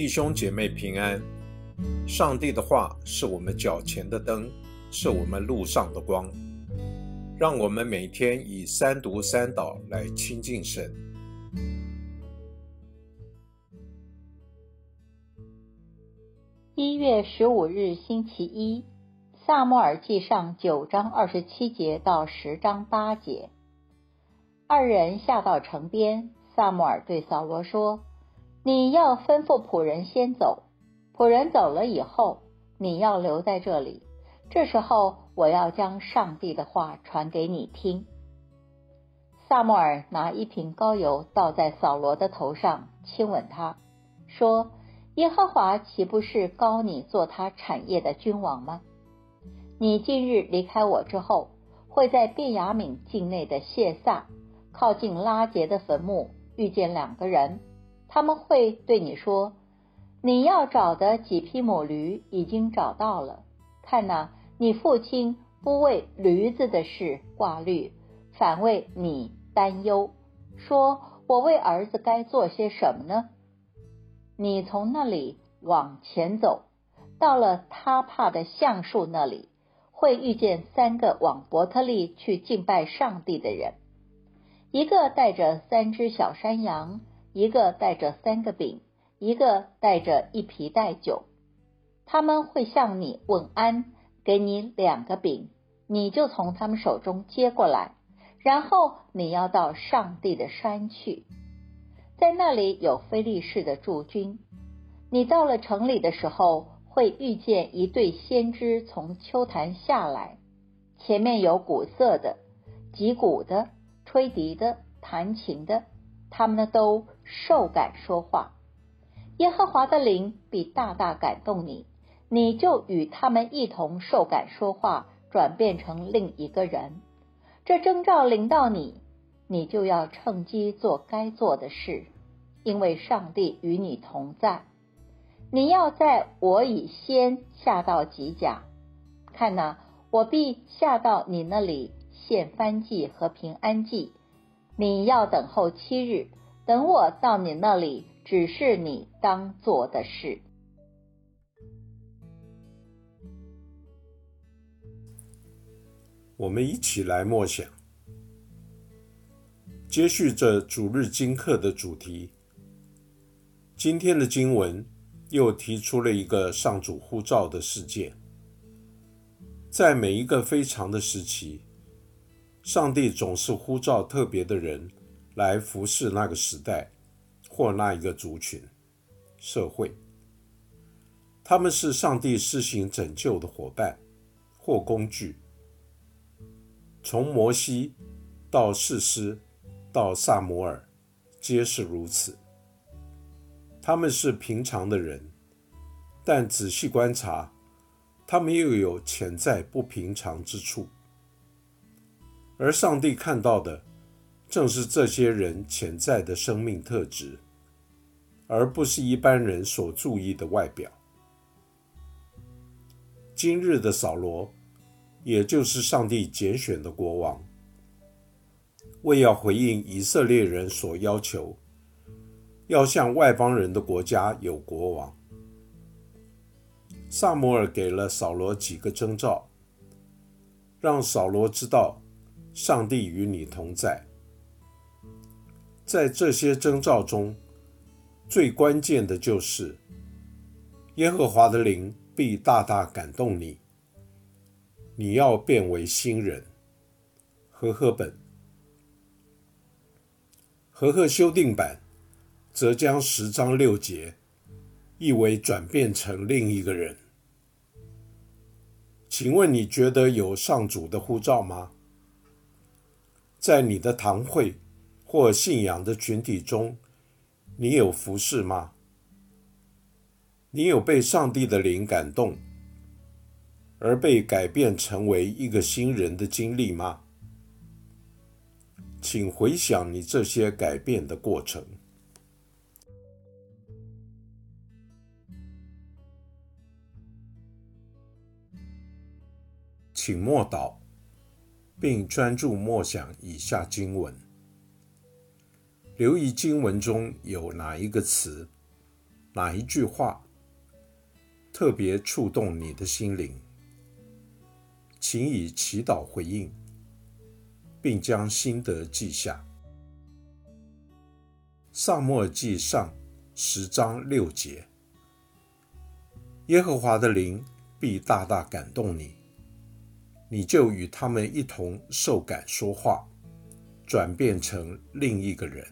弟兄姐妹平安。上帝的话是我们脚前的灯，是我们路上的光。让我们每天以三读三祷来亲近神。一月十五日星期一，萨默尔记上九章二十七节到十章八节。二人下到城边，萨默尔对扫罗说：“你要吩咐仆人先走。”仆人走了以后，你要留在这里。这时候，我要将上帝的话传给你听。萨摩尔拿一瓶膏油倒在扫罗的头上，亲吻他，说：“耶和华岂不是高你做他产业的君王吗？你今日离开我之后，会在便雅悯境内的谢萨，靠近拉杰的坟墓，遇见两个人，他们会对你说。”你要找的几匹母驴已经找到了。看呐，你父亲不为驴子的事挂虑，反为你担忧，说我为儿子该做些什么呢？你从那里往前走，到了他怕的橡树那里，会遇见三个往伯特利去敬拜上帝的人，一个带着三只小山羊，一个带着三个饼。一个带着一皮带酒，他们会向你问安，给你两个饼，你就从他们手中接过来，然后你要到上帝的山去，在那里有菲利士的驻军。你到了城里的时候，会遇见一对先知从秋坛下来，前面有鼓瑟的、击鼓的、吹笛的、弹琴的，他们呢都受感说话。耶和华的灵必大大感动你，你就与他们一同受感说话，转变成另一个人。这征兆临到你，你就要趁机做该做的事，因为上帝与你同在。你要在我以先下到吉甲，看哪，我必下到你那里献翻祭和平安祭。你要等候七日，等我到你那里。只是你当做的事。我们一起来默想，接续着主日经课的主题。今天的经文又提出了一个上主呼召的事件。在每一个非常的时期，上帝总是呼召特别的人来服侍那个时代。或那一个族群、社会，他们是上帝施行拯救的伙伴或工具。从摩西到士师到萨摩尔，皆是如此。他们是平常的人，但仔细观察，他们又有潜在不平常之处。而上帝看到的。正是这些人潜在的生命特质，而不是一般人所注意的外表。今日的扫罗，也就是上帝拣选的国王，为要回应以色列人所要求，要向外邦人的国家有国王。萨摩尔给了扫罗几个征兆，让扫罗知道上帝与你同在。在这些征兆中，最关键的就是耶和华的灵必大大感动你，你要变为新人。和合本和合修订版则将十章六节译为转变成另一个人。请问你觉得有上主的护照吗？在你的堂会？或信仰的群体中，你有服侍吗？你有被上帝的灵感动，而被改变成为一个新人的经历吗？请回想你这些改变的过程。请默祷，并专注默想以下经文。留意经文中有哪一个词哪一句话特别触动你的心灵？请以祈祷回应，并将心得记下。萨默记上十章六节：耶和华的灵必大大感动你，你就与他们一同受感说话，转变成另一个人。